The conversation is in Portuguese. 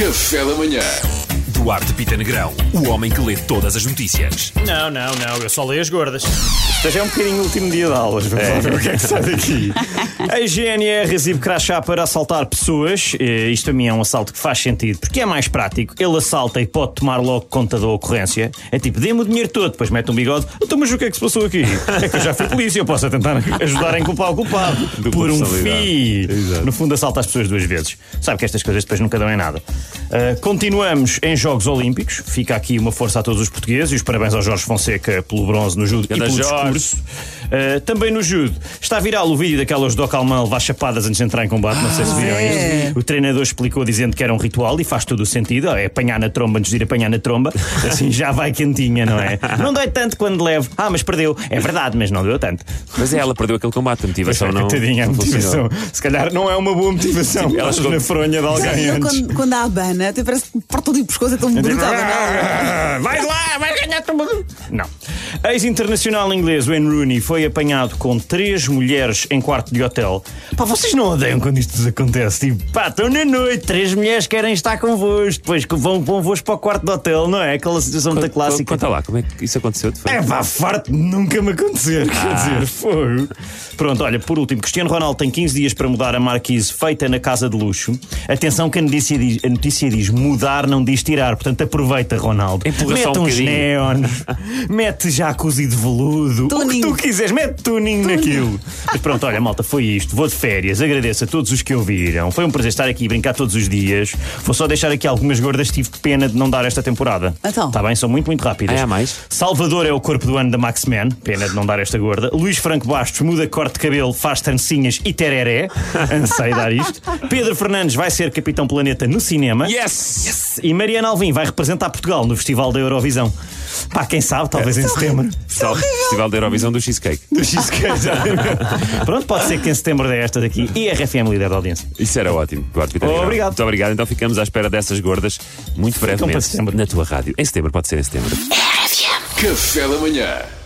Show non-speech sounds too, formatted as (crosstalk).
Café da manhã. Duarte Pita Negrão, o homem que lê todas as notícias. Não, não, não, eu só leio as gordas. Este é um bocadinho o último dia de aulas. Vamos lá ver o que é que sai daqui. (laughs) A GNR exibe crachá para assaltar pessoas. Eh, Isto a mim é um assalto que faz sentido, porque é mais prático. Ele assalta e pode tomar logo conta da ocorrência. É tipo, dê-me o dinheiro todo, depois mete um bigode. Então, mas o que é que se passou aqui? É que eu já fui polícia, eu posso tentar ajudar a inculpar o culpado. Por um FI. No fundo, assalta as pessoas duas vezes. Sabe que estas coisas depois nunca dão em nada. Eh, continuamos em Jogos Olímpicos. Fica aqui uma força a todos os portugueses e os parabéns ao Jorge Fonseca pelo bronze no judo e Ganda pelo Jorge. discurso. Uh, também no judo. Está viral o vídeo daquelas do Calmão levar chapadas antes de entrar em combate. Não sei se viram isto. O treinador explicou dizendo que era um ritual e faz todo o sentido. É apanhar na tromba antes de ir apanhar na tromba. (laughs) Assim já vai quentinha, não é? Não dói tanto quando levo. Ah, mas perdeu. É verdade, mas não deu tanto. Mas é, ela perdeu aquele combate, a motivação não. Coitadinha, a motivação. Se calhar não é uma boa motivação. Ela chegou- na fronha de alguém antes. quando, quando há abana, até parece que parte ali o pescoço, é tão brutal. Ah, Vai lá, vai ganhar tromba. Não. Ex-internacional inglês Wayne Rooney foi apanhado com três mulheres em quarto de hotel. Pá, vocês não odeiam quando isto vos acontece? Tipo, pá, estão na noite, três mulheres querem estar convosco, depois que vão convosco para o quarto de hotel, não é? Aquela situação muito clássica. Conta lá, como é que isso aconteceu? É pá, farto de nunca me acontecer. Ah. Quer dizer, fogo. Pronto, olha, por último, Cristiano Ronaldo tem 15 dias para mudar a marquise feita na casa de luxo. Atenção que a notícia diz, a notícia diz mudar, não diz tirar. Portanto, aproveita, Ronaldo. Empurra mete só um uns neons, mete jacuzzi de veludo. O que Tuning. tu quiseres, mete tuning naquilo. Mas pronto, olha, malta, foi isto. Vou de férias. Agradeço a todos os que ouviram. Foi um prazer estar aqui e brincar todos os dias. Vou só deixar aqui algumas gordas. Tive pena de não dar esta temporada. Então. Está bem? São muito, muito rápidas. Ah, há mais? Salvador é o corpo do ano da Max Man, pena de não dar esta gorda. Luís Franco Bastos muda corte de cabelo, faz trancinhas e tereré. (laughs) Ansei dar isto. Pedro Fernandes vai ser Capitão Planeta no cinema. Yes! E Mariana Alvim vai representar Portugal no Festival da Eurovisão. Pá, quem sabe, talvez em setembro. Festival, Festival da Eurovisão do Cheesecake. Do Cheesecake, (laughs) exatamente. Pronto, pode ser que em setembro dê esta daqui. E RFM líder da audiência. Isso era ótimo. Duarte. Obrigado. Muito obrigado. Então ficamos à espera dessas gordas muito para brevemente setembro. na tua rádio. Em setembro, pode ser em setembro. Café da manhã.